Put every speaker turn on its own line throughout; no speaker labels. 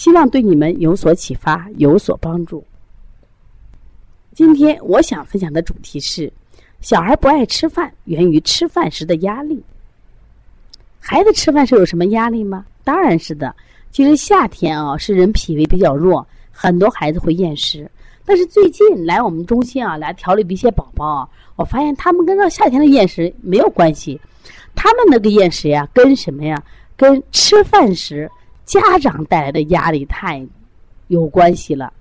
希望对你们有所启发，有所帮助。今天我想分享的主题是：小孩不爱吃饭，源于吃饭时的压力。孩子吃饭时有什么压力吗？当然是的。其实夏天啊，是人脾胃比较弱，很多孩子会厌食。但是最近来我们中心啊，来调理的一些宝宝，我发现他们跟到夏天的厌食没有关系，他们那个厌食呀，跟什么呀？跟吃饭时。家长带来的压力太有关系了。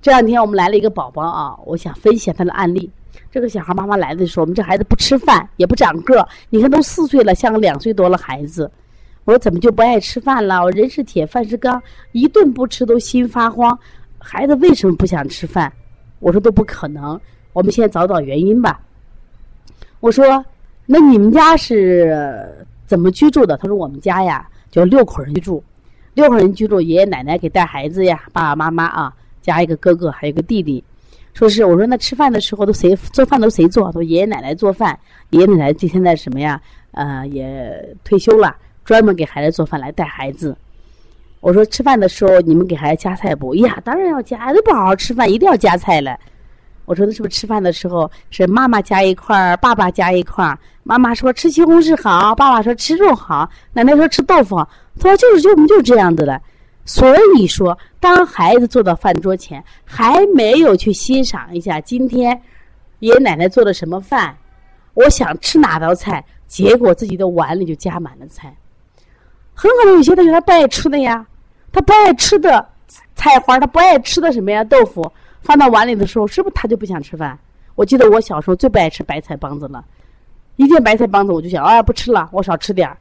这两天我们来了一个宝宝啊，我想分享他的案例。这个小孩妈妈来的时候，我们这孩子不吃饭，也不长个儿，你看都四岁了，像个两岁多了孩子。我说怎么就不爱吃饭了？我人是铁，饭是钢，一顿不吃都心发慌。孩子为什么不想吃饭？我说都不可能。我们先找找原因吧。我说那你们家是怎么居住的？他说我们家呀，就六口人居住。六口人居住，爷爷奶奶给带孩子呀，爸爸妈妈啊，加一个哥哥，还有个弟弟。说是我说那吃饭的时候都谁做饭都谁做？都爷爷奶奶做饭。爷爷奶奶这现在什么呀？呃，也退休了，专门给孩子做饭来带孩子。我说吃饭的时候你们给孩子夹菜不？呀，当然要夹，都不好好吃饭，一定要夹菜了。我说那是不是吃饭的时候是妈妈夹一块儿，爸爸夹一块儿？妈妈说吃西红柿好，爸爸说吃肉好，奶奶说吃豆腐好。他说：“就是就我们就是这样子的，所以说，当孩子坐到饭桌前，还没有去欣赏一下今天爷爷奶奶做的什么饭，我想吃哪道菜，结果自己的碗里就加满了菜。很可能有些同学他不爱吃的呀，他不爱吃的菜花，他不爱吃的什么呀豆腐，放到碗里的时候，是不是他就不想吃饭？我记得我小时候最不爱吃白菜帮子了，一见白菜帮子我就想，哎，不吃了，我少吃点儿。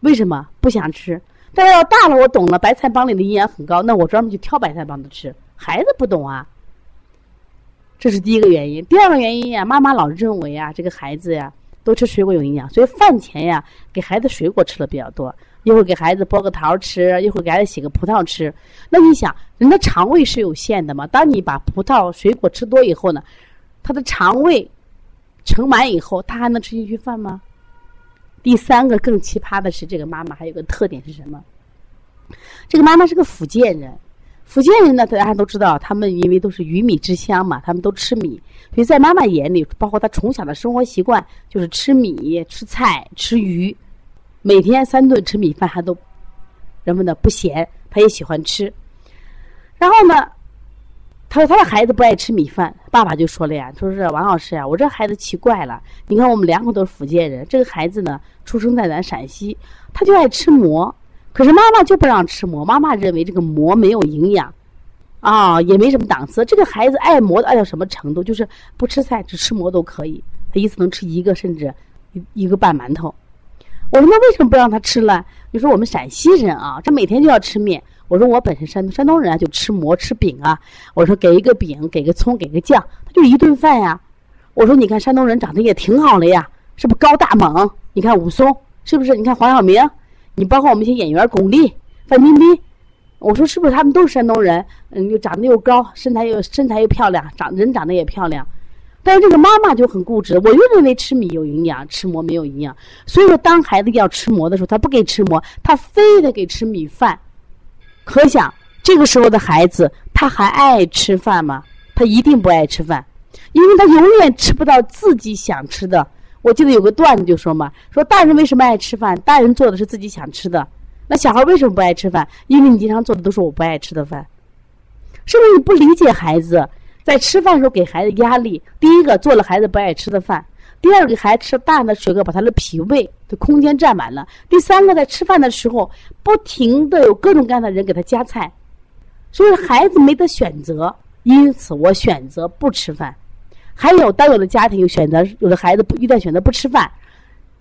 为什么不想吃？”但要大了，我懂了，白菜帮里的营养很高，那我专门去挑白菜帮子吃。孩子不懂啊，这是第一个原因。第二个原因呀，妈妈老认为啊，这个孩子呀，多吃水果有营养，所以饭前呀，给孩子水果吃的比较多。一会儿给孩子剥个桃吃，一会儿给孩子洗个葡萄吃。那你想，人的肠胃是有限的嘛？当你把葡萄、水果吃多以后呢，他的肠胃盛满以后，他还能吃进去饭吗？第三个更奇葩的是，这个妈妈还有个特点是什么？这个妈妈是个福建人，福建人呢，大家都知道，他们因为都是鱼米之乡嘛，他们都吃米，所以在妈妈眼里，包括她从小的生活习惯就是吃米、吃菜、吃鱼，每天三顿吃米饭，还都人们呢不嫌，她也喜欢吃。然后呢？他说他的孩子不爱吃米饭，爸爸就说了呀，说是王老师呀，我这孩子奇怪了。你看我们两口都是福建人，这个孩子呢出生在咱陕西，他就爱吃馍，可是妈妈就不让吃馍，妈妈认为这个馍没有营养，啊，也没什么档次。这个孩子爱馍爱到什么程度？就是不吃菜只吃馍都可以，他一次能吃一个甚至一一个半馒头。我说那为什么不让他吃了？你说我们陕西人啊，这每天就要吃面。我说我本身山山东人啊，就吃馍吃饼啊。我说给一个饼，给个葱，给个酱，他就一顿饭呀。我说你看山东人长得也挺好的呀，是不是高大猛？你看武松是不是？你看黄晓明，你包括我们一些演员巩俐、范冰冰，我说是不是他们都是山东人？嗯，又长得又高，身材又身材又漂亮，长人长得也漂亮。但是这个妈妈就很固执，我又认为吃米有营养，吃馍没有营养。所以说，当孩子要吃馍的时候，他不给吃馍，他非得给吃米饭。可想这个时候的孩子，他还爱吃饭吗？他一定不爱吃饭，因为他永远吃不到自己想吃的。我记得有个段子就说嘛，说大人为什么爱吃饭？大人做的是自己想吃的，那小孩为什么不爱吃饭？因为你经常做的都是我不爱吃的饭，是不是你不理解孩子在吃饭的时候给孩子压力？第一个做了孩子不爱吃的饭。第二个，孩子吃大量的水果，把他的脾胃的空间占满了。第三个，在吃饭的时候，不停的有各种各样的人给他夹菜，所以孩子没得选择。因此，我选择不吃饭。还有，当有的家庭有选择，有的孩子不一旦选择不吃饭，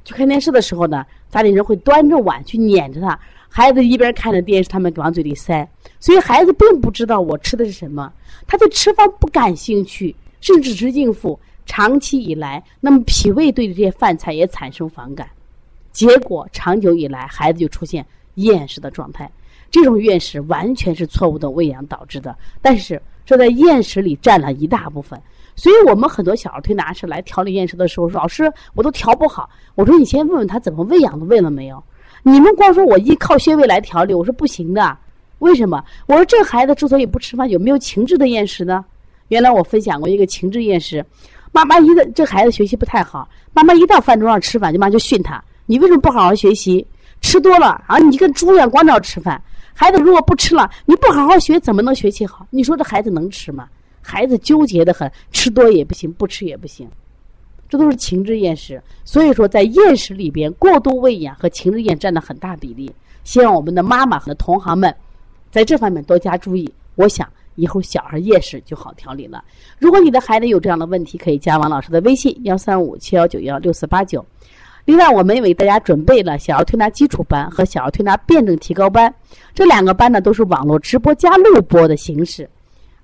去看电视的时候呢，家里人会端着碗去撵着他。孩子一边看着电视，他们往嘴里塞，所以孩子并不知道我吃的是什么，他对吃饭不感兴趣，甚至是应付。长期以来，那么脾胃对这些饭菜也产生反感，结果长久以来，孩子就出现厌食的状态。这种厌食完全是错误的喂养导致的，但是这在厌食里占了一大部分。所以我们很多小儿推拿师来调理厌食的时候说：“老师，我都调不好。”我说：“你先问问他怎么喂养的，喂了没有？你们光说我依靠穴位来调理，我说不行的。为什么？我说这孩子之所以不吃饭，有没有情志的厌食呢？原来我分享过一个情志厌食。”妈妈一个这孩子学习不太好，妈妈一到饭桌上吃饭，就妈就训他：“你为什么不好好学习？吃多了啊，你跟猪一样光着吃饭。孩子如果不吃了，你不好好学，怎么能学习好？你说这孩子能吃吗？孩子纠结的很，吃多也不行，不吃也不行，这都是情志厌食。所以说，在厌食里边，过度喂养和情志厌占了很大比例。希望我们的妈妈和同行们在这方面多加注意。我想。以后小孩厌食就好调理了。如果你的孩子有这样的问题，可以加王老师的微信：幺三五七幺九幺六四八九。另外，我们也为大家准备了小儿推拿基础班和小儿推拿辩证提高班，这两个班呢都是网络直播加录播的形式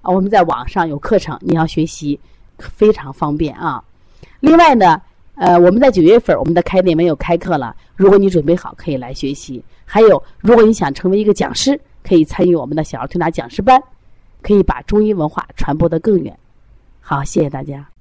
啊。我们在网上有课程，你要学习非常方便啊。另外呢，呃，我们在九月份我们的开店没有开课了，如果你准备好，可以来学习。还有，如果你想成为一个讲师，可以参与我们的小儿推拿讲师班。可以把中医文化传播得更远。好，谢谢大家。